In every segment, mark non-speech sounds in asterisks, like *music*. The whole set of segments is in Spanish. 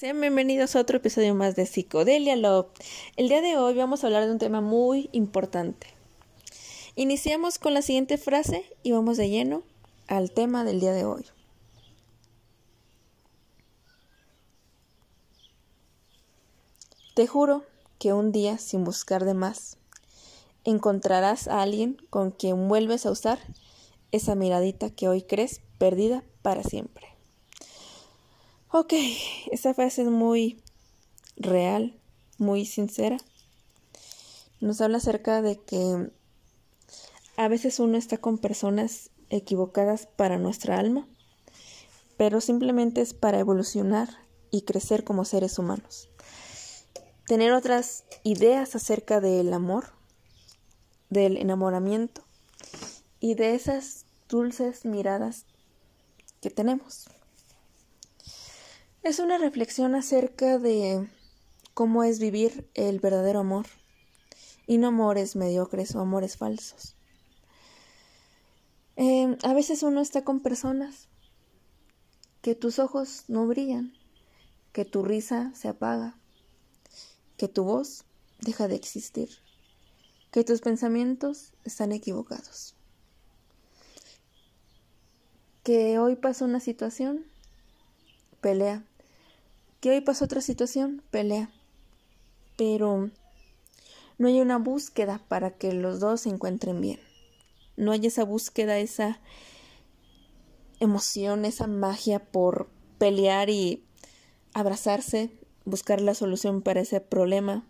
Sean bienvenidos a otro episodio más de Psicodelia Love. El día de hoy vamos a hablar de un tema muy importante. Iniciamos con la siguiente frase y vamos de lleno al tema del día de hoy. Te juro que un día, sin buscar de más, encontrarás a alguien con quien vuelves a usar esa miradita que hoy crees perdida para siempre. Ok, esta frase es muy real, muy sincera. Nos habla acerca de que a veces uno está con personas equivocadas para nuestra alma, pero simplemente es para evolucionar y crecer como seres humanos. Tener otras ideas acerca del amor, del enamoramiento y de esas dulces miradas que tenemos. Es una reflexión acerca de cómo es vivir el verdadero amor. Y no amores mediocres o amores falsos. Em, a veces uno está con personas que tus ojos no brillan, que tu risa se apaga, que tu voz deja de existir, que tus pensamientos están equivocados, que hoy pasa una situación, pelea, que hoy pasó otra situación, pelea. Pero no hay una búsqueda para que los dos se encuentren bien. No hay esa búsqueda, esa emoción, esa magia por pelear y abrazarse, buscar la solución para ese problema,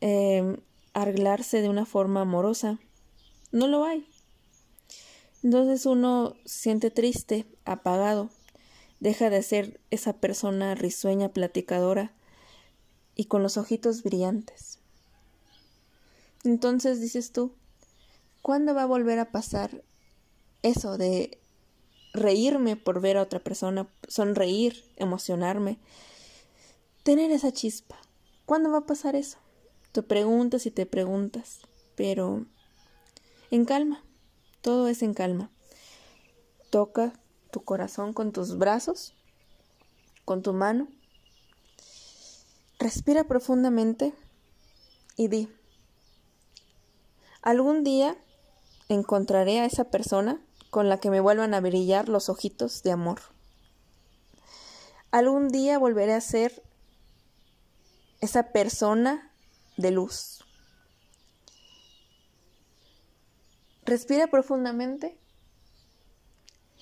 eh, arreglarse de una forma amorosa. No lo hay. Entonces uno siente triste, apagado, Deja de ser esa persona risueña, platicadora y con los ojitos brillantes. Entonces dices tú, ¿cuándo va a volver a pasar eso de reírme por ver a otra persona, sonreír, emocionarme, tener esa chispa? ¿Cuándo va a pasar eso? Te preguntas y te preguntas, pero en calma, todo es en calma. Toca tu corazón con tus brazos, con tu mano. Respira profundamente y di, algún día encontraré a esa persona con la que me vuelvan a brillar los ojitos de amor. Algún día volveré a ser esa persona de luz. Respira profundamente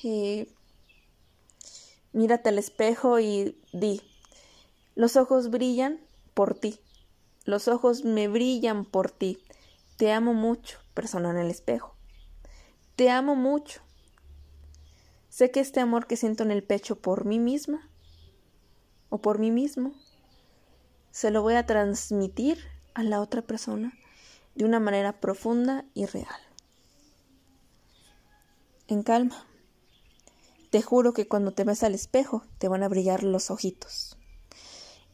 y Mírate al espejo y di, los ojos brillan por ti, los ojos me brillan por ti. Te amo mucho, persona en el espejo. Te amo mucho. Sé que este amor que siento en el pecho por mí misma o por mí mismo, se lo voy a transmitir a la otra persona de una manera profunda y real. En calma. Te juro que cuando te ves al espejo te van a brillar los ojitos.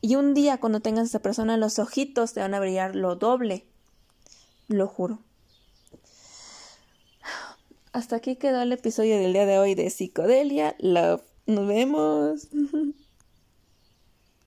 Y un día cuando tengas a esa persona los ojitos te van a brillar lo doble. Lo juro. Hasta aquí quedó el episodio del día de hoy de Psicodelia. Love. Nos vemos. *laughs*